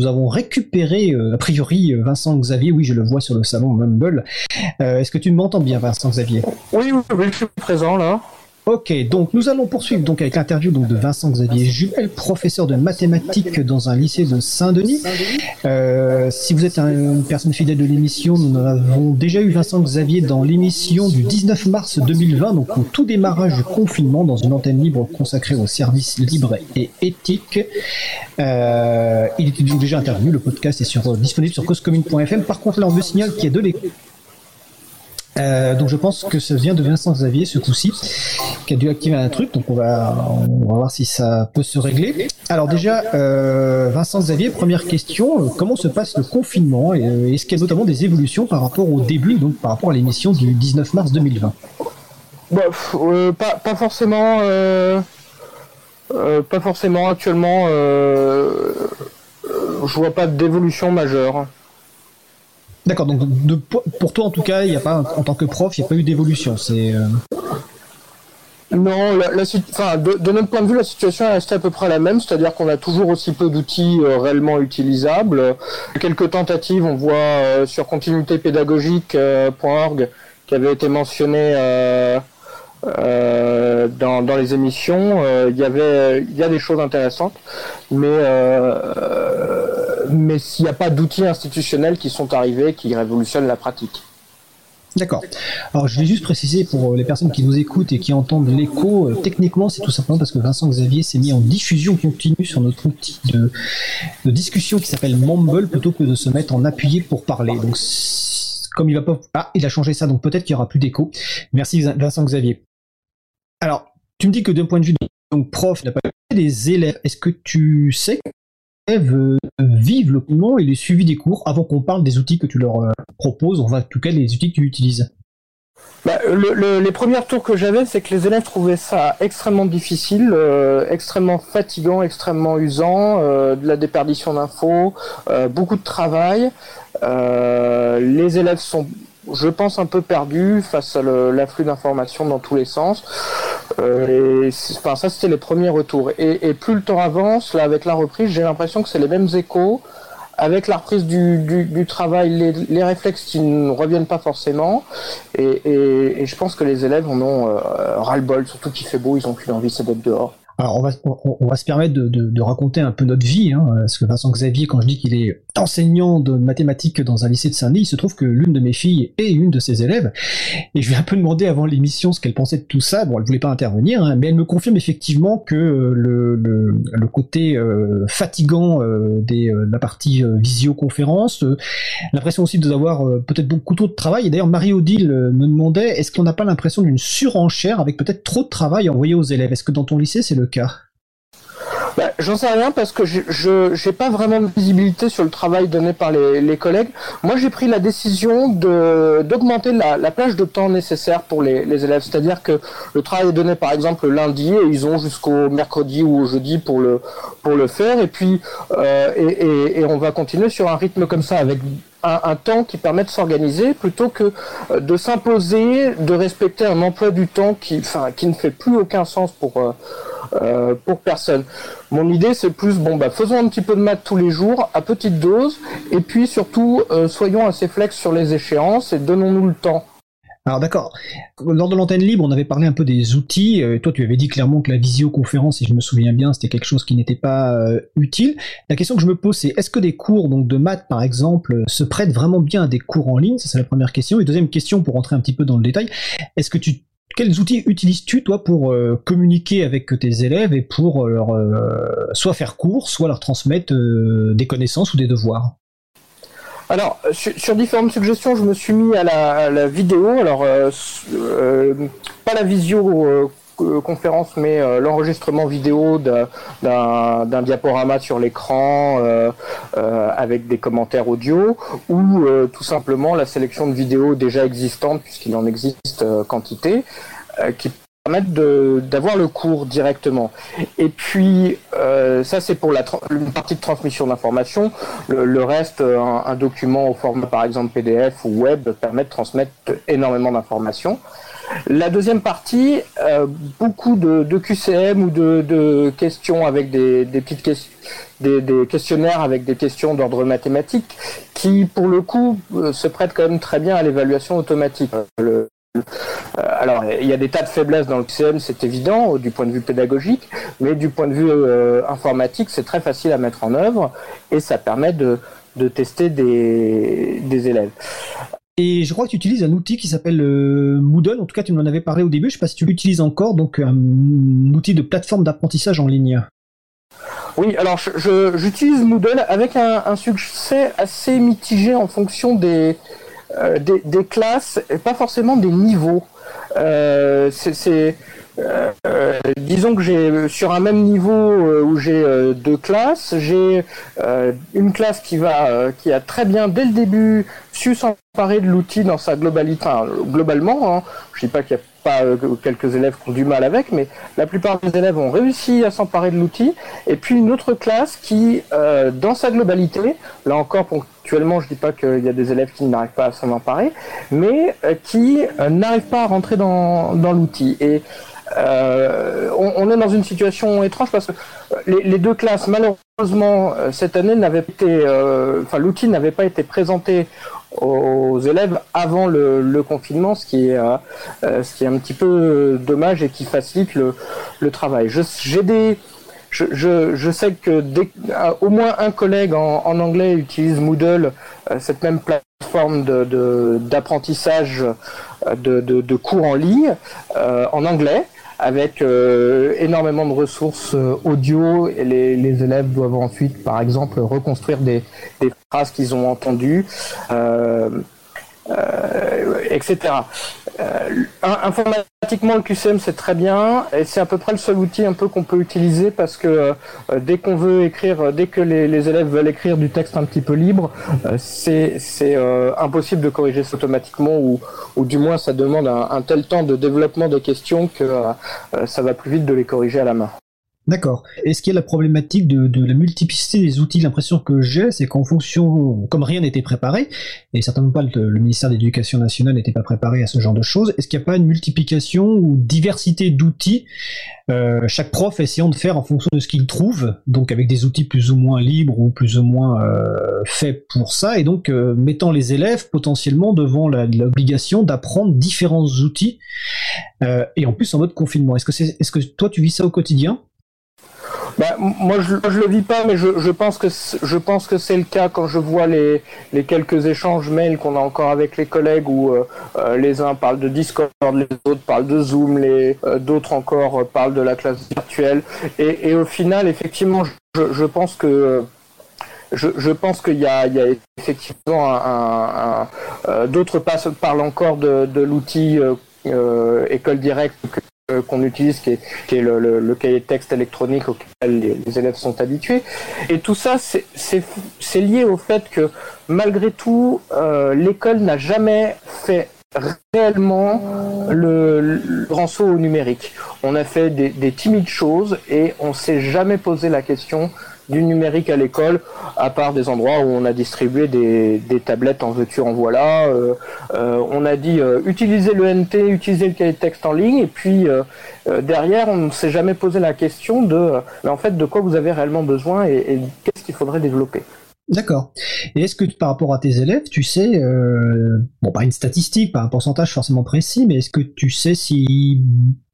nous avons récupéré, a priori, Vincent Xavier. Oui, je le vois sur le salon Mumble. Est-ce que tu m'entends bien, Vincent Xavier? Oui, oui, oui, je suis présent là. Ok, donc nous allons poursuivre donc avec l'interview donc de Vincent Xavier Jumel, professeur de mathématiques dans un lycée de Saint-Denis. Euh, si vous êtes une personne fidèle de l'émission, nous avons déjà eu Vincent Xavier dans l'émission du 19 mars 2020, donc au tout démarrage du confinement, dans une antenne libre consacrée aux services libres et éthiques. Euh, il était déjà intervenu, le podcast est sur, disponible sur causecommune.fm. Par contre, là, on veut signaler qu'il y a de l'écho euh, donc je pense que ça vient de Vincent Xavier ce coup-ci, qui a dû activer un truc, donc on va, on va voir si ça peut se régler. Alors déjà, euh, Vincent Xavier, première question, euh, comment se passe le confinement et est-ce qu'il y a notamment des évolutions par rapport au début, donc par rapport à l'émission du 19 mars 2020 bah, pas, pas, forcément, pas forcément actuellement. je vois pas d'évolution majeure. D'accord, donc pour toi en tout cas, il n'y a pas, en tant que prof, il n'y a pas eu d'évolution. C'est euh, Non, la, de, notre point de vue, la situation est restée à peu près la même, c'est-à-dire qu'on a toujours aussi peu d'outils euh, réellement utilisables. Quelques tentatives, on voit euh, sur continuitépédagogique.org qui avait été mentionné dans, dans, les émissions. Il y avait, il y a des choses intéressantes, mais mais s'il n'y a pas d'outils institutionnels qui sont arrivés qui révolutionnent la pratique. D'accord. Alors je vais juste préciser pour les personnes qui nous écoutent et qui entendent l'écho, euh, techniquement c'est tout simplement parce que Vincent Xavier s'est mis en diffusion continue sur notre outil de, discussion qui s'appelle Mumble plutôt que de se mettre en appuyé pour parler. Donc comme il va pas... Ah, il a changé ça, donc peut-être qu'il y aura plus d'écho. Merci Vincent Xavier. Alors, tu me dis que d'un point de vue donc prof, n'a pas des élèves. Est-ce que tu sais vivent le cours et le suivi des cours avant qu'on parle des outils que tu leur euh, proposes, en tout cas les outils que tu utilises bah, les premiers tours que j'avais, c'est que les élèves trouvaient ça extrêmement difficile, euh, extrêmement fatigant, extrêmement usant, euh, de la déperdition d'infos, beaucoup de travail. les élèves sont je pense, un peu perdu face à l'afflux d'informations dans tous les sens. Euh, enfin, ça, c'était les premiers retours. Et, plus le temps avance, là, avec la reprise, j'ai l'impression que c'est les mêmes échos. Avec la reprise du, travail, les, réflexes qui ne reviennent pas forcément. Et, je pense que les élèves en ont euh, ras-le-bol, surtout qu'il fait beau, ils n'ont plus envie, c'est d'être dehors. Alors on va, on, va se permettre de, de, raconter un peu notre vie, hein, parce que Vincent Xavier, quand je dis qu'il est enseignant de mathématiques dans un lycée de Saint-Denis, il se trouve que l'une de mes filles est une de ses élèves, et je lui ai un peu demandé avant l'émission ce qu'elle pensait de tout ça, bon elle voulait pas intervenir, hein, mais elle me confirme effectivement que le, le, côté euh, fatigant euh, des, euh, de la partie visioconférence, l'impression aussi de avoir peut-être beaucoup trop de travail, et d'ailleurs Marie-Odile me demandait, est-ce qu'on n'a pas l'impression d'une surenchère avec peut-être trop de travail envoyé aux élèves? Est-ce que dans ton lycée c'est le cas bah, J'en sais rien parce que je n'ai pas vraiment de visibilité sur le travail donné par les, collègues. Moi, j'ai pris la décision d'augmenter la, la, plage de temps nécessaire pour les, élèves. C'est-à-dire que le travail est donné par exemple le lundi et ils ont jusqu'au mercredi ou au jeudi pour le, pour le faire. Et puis, euh, et, et, on va continuer sur un rythme comme ça avec un, temps qui permet de s'organiser plutôt que euh, de s'imposer de respecter un emploi du temps qui, qui ne fait plus aucun sens pour, euh, euh, pour personne. Mon idée, c'est plus, bon, bah, faisons un petit peu de maths tous les jours, à petite dose, et puis surtout, soyons assez flex sur les échéances et donnons-nous le temps. Alors d'accord. Lors de l'antenne libre, on avait parlé un peu des outils. Euh, toi, tu avais dit clairement que la visioconférence, si je me souviens bien, c'était quelque chose qui n'était pas euh, utile. La question que je me pose, c'est est-ce que des cours donc de maths, par exemple, se prêtent vraiment bien à des cours en ligne? Ça, c'est la première question. Et deuxième question, pour rentrer un petit peu dans le détail, est-ce que tu quels outils utilises-tu toi pour euh, communiquer avec tes élèves et pour leur soit faire cours, soit leur transmettre des connaissances ou des devoirs? Alors, sur, différentes suggestions, je me suis mis à la, vidéo. Alors, euh, euh, pas la visio euh, conférence, mais l'enregistrement vidéo d'un diaporama sur l'écran avec des commentaires audio, ou tout simplement la sélection de vidéos déjà existantes, puisqu'il en existe quantité, qui permettre d'avoir le cours directement. Et puis, euh, ça c'est pour la une partie de transmission d'informations. Le, reste, un, un, document au format par exemple PDF ou web permet de transmettre énormément d'informations. La deuxième partie, beaucoup de, QCM ou de, questions avec des, petites questions. Des, questionnaires avec des questions d'ordre mathématique qui, pour le coup, se prêtent quand même très bien à l'évaluation automatique. Euh, alors, il y a des tas de faiblesses dans le QCM, c'est évident, du point de vue pédagogique, mais du point de vue euh, informatique, c'est très facile à mettre en œuvre et ça permet de, tester des, élèves. Et je crois que tu utilises un outil qui s'appelle euh, Moodle. En tout cas, tu m'en avais parlé au début. Je ne sais pas si tu l'utilises encore. Donc, un, outil de plateforme d'apprentissage en ligne. Oui, alors j'utilise Moodle avec un, succès assez mitigé en fonction des, euh, des, classes et pas forcément des niveaux. Euh, c'est euh, disons que j'ai sur un même niveau où j'ai deux classes, j'ai une classe qui va qui a très bien dès le début su s'emparer de l'outil dans sa globalité, globalement. Hein. Je dis pas qu'il y a pas quelques élèves qui ont du mal avec, mais la plupart des élèves ont réussi à s'emparer de l'outil. Et puis une autre classe qui, dans sa globalité, là encore pour Actuellement, je dis pas qu'il y a des élèves qui n'arrivent pas à s'en emparer, mais euh, qui euh, n'arrivent pas à rentrer dans, l'outil. Et euh, on, est dans une situation étrange parce que les, deux classes, malheureusement, cette année n'avaient été, enfin l'outil n'avait pas été présenté aux élèves avant le, confinement, ce qui est ce qui est un petit peu dommage et qui facilite le, le travail. Des je, je, sais que euh, au moins un collègue en, anglais utilise Moodle, euh, cette même plateforme d'apprentissage de, de, de, cours en ligne euh, en anglais avec énormément de ressources audio et les, les, élèves doivent ensuite, par exemple, reconstruire des phrases qu'ils ont entendues. Euh, etc. Euh, informatiquement, le QCM c'est très bien et c'est à peu près le seul outil un peu qu'on peut utiliser parce que euh, dès qu'on veut écrire, dès que les, élèves veulent écrire du texte un petit peu libre, c'est impossible de corriger ça automatiquement ou, ou du moins ça demande un, un, tel temps de développement des questions que ça va plus vite de les corriger à la main. D'accord. Est-ce qu'il y a la problématique de, la multiplicité des outils L'impression que j'ai, c'est qu'en fonction, comme rien n'était préparé, et certainement pas le, ministère de l'Éducation nationale n'était pas préparé à ce genre de choses, est-ce qu'il n'y a pas une multiplication ou diversité d'outils euh, Chaque prof essayant de faire en fonction de ce qu'il trouve, donc avec des outils plus ou moins libres ou plus ou moins euh, faits pour ça, et donc euh, mettant les élèves potentiellement devant l'obligation d'apprendre différents outils, et en plus en mode confinement. C'est, est-ce que toi tu vis ça au quotidien? Bah, moi, je, je le vis pas, mais je, pense que je pense que c'est le cas quand je vois les, les quelques échanges mails qu'on a encore avec les collègues où euh, euh, les uns parlent de Discord, les autres parlent de Zoom, les euh, d'autres encore parlent de la classe virtuelle. Et, au final, effectivement, je, pense que je, pense qu'il y, a, effectivement un, d'autres parlent encore de, l'outil euh, école directe qu'on utilise, qui est, le, cahier de texte électronique auquel les, élèves sont habitués. Et tout ça, c'est lié au fait que malgré tout, euh, l'école n'a jamais fait réellement le, grand saut au numérique. On a fait des, des timides choses et on s'est jamais posé la question du numérique à l'école, à part des endroits où on a distribué des, tablettes en veux-tu en voilà. Euh, euh, on a dit euh, utiliser le NT, utiliser le cahier de texte en ligne, et puis derrière, on ne s'est jamais posé la question de, fait, de quoi vous avez réellement besoin et, qu'est-ce qu'il faudrait développer. D'accord. Et est-ce que par rapport à tes élèves, tu sais, bon, pas une statistique, pas un pourcentage forcément précis, mais est-ce que tu sais si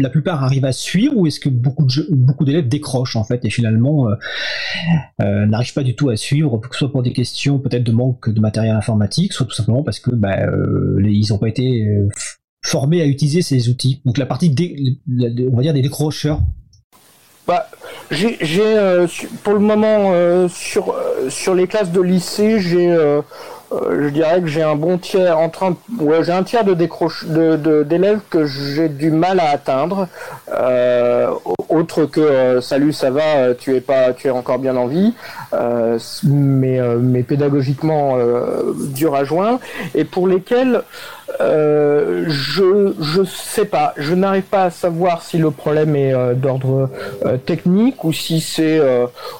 la plupart arrivent à suivre ou est-ce que beaucoup beaucoup d'élèves décrochent en fait et finalement euh, euh, n'arrivent pas du tout à suivre, que soit pour des questions peut-être de manque de matériel informatique, soit tout simplement parce que bah, euh, ils n'ont pas été formés à utiliser ces outils. Donc la partie on va dire des décrocheurs. Bah, j'ai pour le moment sur sur les classes de lycée j'ai euh, je dirais que j'ai un bon tiers, entre ouais, j'ai un tiers de décroche de, d'élèves que j'ai du mal à atteindre. Euh, autre que euh, salut, ça va, tu es pas, tu es encore bien en vie, mais mais pédagogiquement dur à joindre et pour lesquels Euh, je je sais pas. Je n'arrive pas à savoir si le problème est euh, d'ordre euh, technique ou si c'est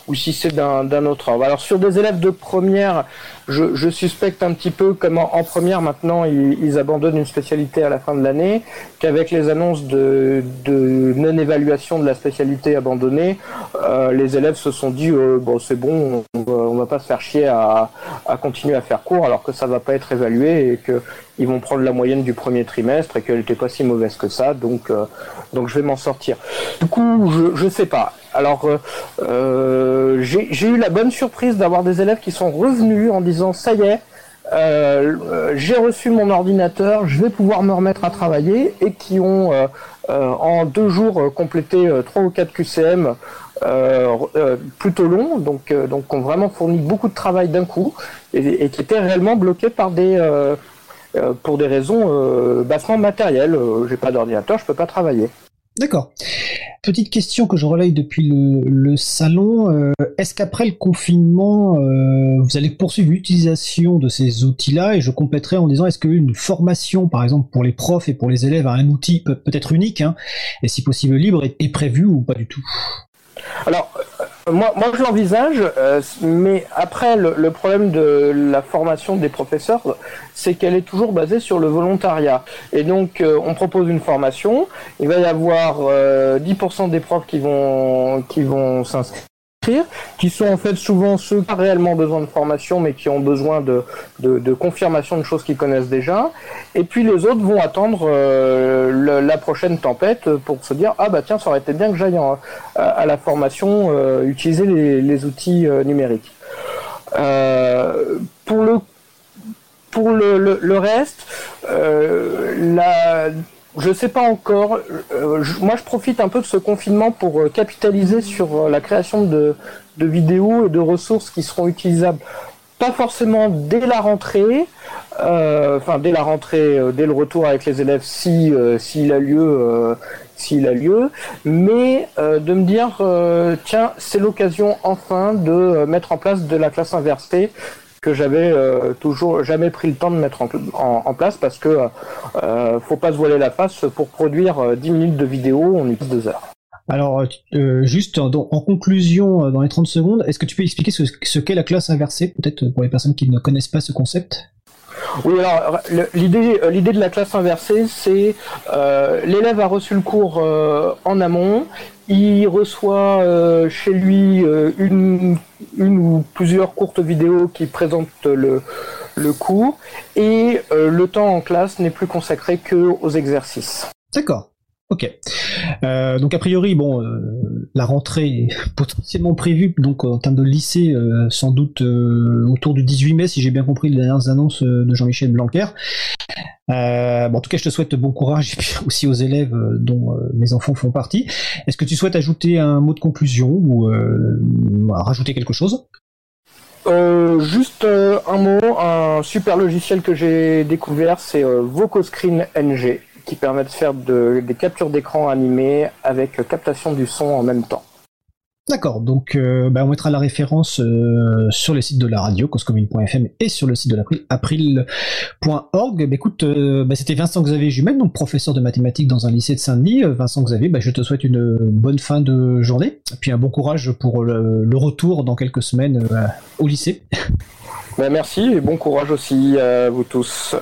ou si c'est d'un autre ordre. Alors sur des élèves de première, je, je suspecte un petit peu comme en, première maintenant ils, ils, abandonnent une spécialité à la fin de l'année, qu'avec les annonces de, de non-évaluation de la spécialité abandonnée, les élèves se sont dit bon c'est bon, on va, on va pas se faire chier à, à continuer à faire cours alors que ça va pas être évalué et que ils vont prendre la moyenne du premier trimestre et qu'elle n'était pas si mauvaise que ça, donc euh, donc je vais m'en sortir. Du coup, je je sais pas. Alors euh, euh j'ai eu la bonne surprise d'avoir des élèves qui sont revenus en disant ça y est. Euh, j'ai reçu mon ordinateur, je vais pouvoir me remettre à travailler et qui ont en deux jours complété trois ou quatre QCM plutôt longs, donc donc ont vraiment fourni beaucoup de travail d'un coup et, et, qui étaient réellement bloqués par des euh, pour des raisons euh, bassement matérielles. Euh, j'ai pas d'ordinateur, je peux pas travailler. D'accord. Petite question que je relaye depuis le, salon. Est-ce qu'après le confinement, vous allez poursuivre l'utilisation de ces outils-là Et je compléterai en disant, est-ce qu'une formation, par exemple, pour les profs et pour les élèves à un outil peut-être unique, hein, et si possible libre, est prévue ou pas du tout? Alors, euh, moi, moi je l'envisage, euh, mais après, le, problème de la formation des professeurs, c'est qu'elle est toujours basée sur le volontariat. Et donc, euh, on propose une formation, il va y avoir 10% des profs qui vont, qui vont s'inscrire qui sont en fait souvent ceux qui ont réellement besoin de formation, mais qui ont besoin de, de, confirmation de choses qu'ils connaissent déjà. Et puis les autres vont attendre euh, la prochaine tempête pour se dire ah bah tiens ça aurait été bien que j'aille à, la formation euh, utiliser les, outils euh, numériques. pour le pour le, le reste, la je sais pas encore. Euh, moi, je profite un peu de ce confinement pour euh, capitaliser sur euh, la création de, vidéos et de ressources qui seront utilisables, pas forcément dès la rentrée, enfin dès la rentrée, dès le retour avec les élèves, si s'il a lieu, s'il a lieu, mais de me dire tiens, c'est l'occasion enfin de mettre en place de la classe inversée que j'avais euh, toujours jamais pris le temps de mettre en, place parce que euh, faut pas se voiler la face pour produire 10 euh, minutes de vidéo, on utilise deux heures. Alors, juste en, conclusion, dans les 30 secondes, est-ce que tu peux expliquer ce, qu'est la classe inversée, peut-être pour les personnes qui ne connaissent pas ce concept? Oui, alors l'idée, l'idée de la classe inversée, c'est l'élève a reçu le cours en amont, il reçoit euh, chez lui euh, une, ou plusieurs courtes vidéos qui présentent le, le cours et euh, le temps en classe n'est plus consacré que aux exercices. D'accord. Ok. Euh, donc a priori, bon, euh, la rentrée est potentiellement prévue, donc en termes de lycée, euh, sans doute autour du 18 mai, si j'ai bien compris les dernières annonces de Jean-Michel Blanquer. en tout cas, je te souhaite bon courage et puis aussi aux élèves dont mes enfants font partie. Est-ce que tu souhaites ajouter un mot de conclusion ou rajouter quelque chose? Juste un mot, un super logiciel que j'ai découvert, c'est VocoScreen NG qui permet de faire des captures d'écran animées avec captation du son en même temps. D'accord, donc euh, bah, on mettra la référence euh, sur le site de la radio, coscommune.fm et sur le site de l'April, april.org. Bah, écoute, euh, bah, c'était Vincent Xavier Jumel, donc professeur de mathématiques dans un lycée de Saint-Denis. Vincent Xavier, je te souhaite une bonne fin de journée, et puis un bon courage pour le, retour dans quelques semaines au lycée. merci et bon courage aussi à vous tous.